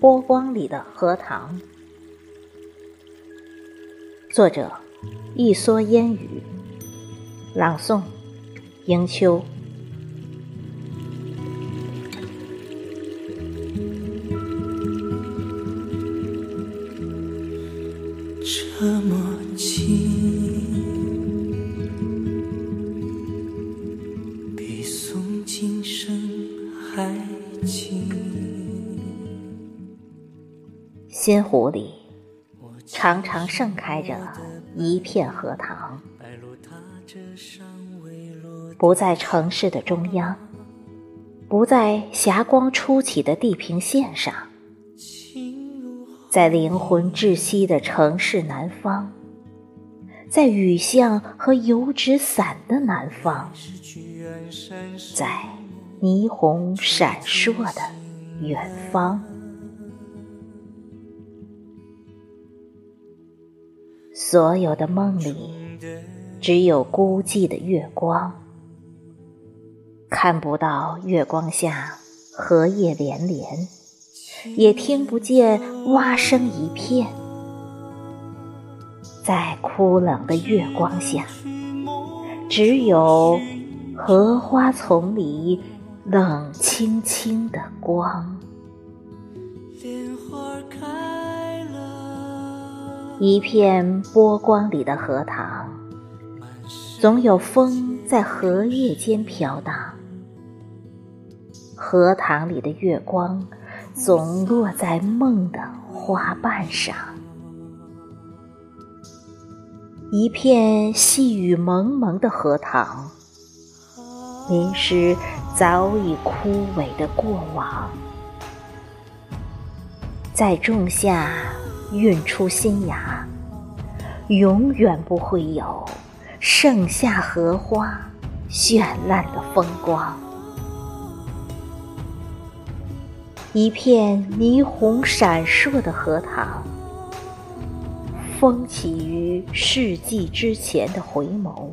波光里的荷塘。作者：一蓑烟雨。朗诵：迎秋。这么近，比诵今生新湖里，常常盛开着一片荷塘，不在城市的中央，不在霞光初起的地平线上。在灵魂窒息的城市南方，在雨巷和油纸伞的南方，在霓虹闪烁的远方，所有的梦里只有孤寂的月光，看不到月光下荷叶连连。也听不见蛙声一片，在枯冷的月光下，只有荷花丛里冷清清的光。莲花开一片波光里的荷塘，总有风在荷叶间飘荡。荷塘里的月光。总落在梦的花瓣上，一片细雨蒙蒙的荷塘，淋湿早已枯萎的过往。在仲夏孕出新芽，永远不会有盛夏荷花绚烂的风光。一片霓虹闪烁的荷塘，风起于世纪之前的回眸，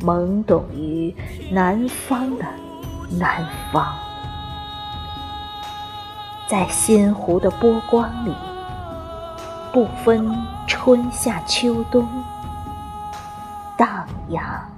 懵懂于南方的南方，在新湖的波光里，不分春夏秋冬，荡漾。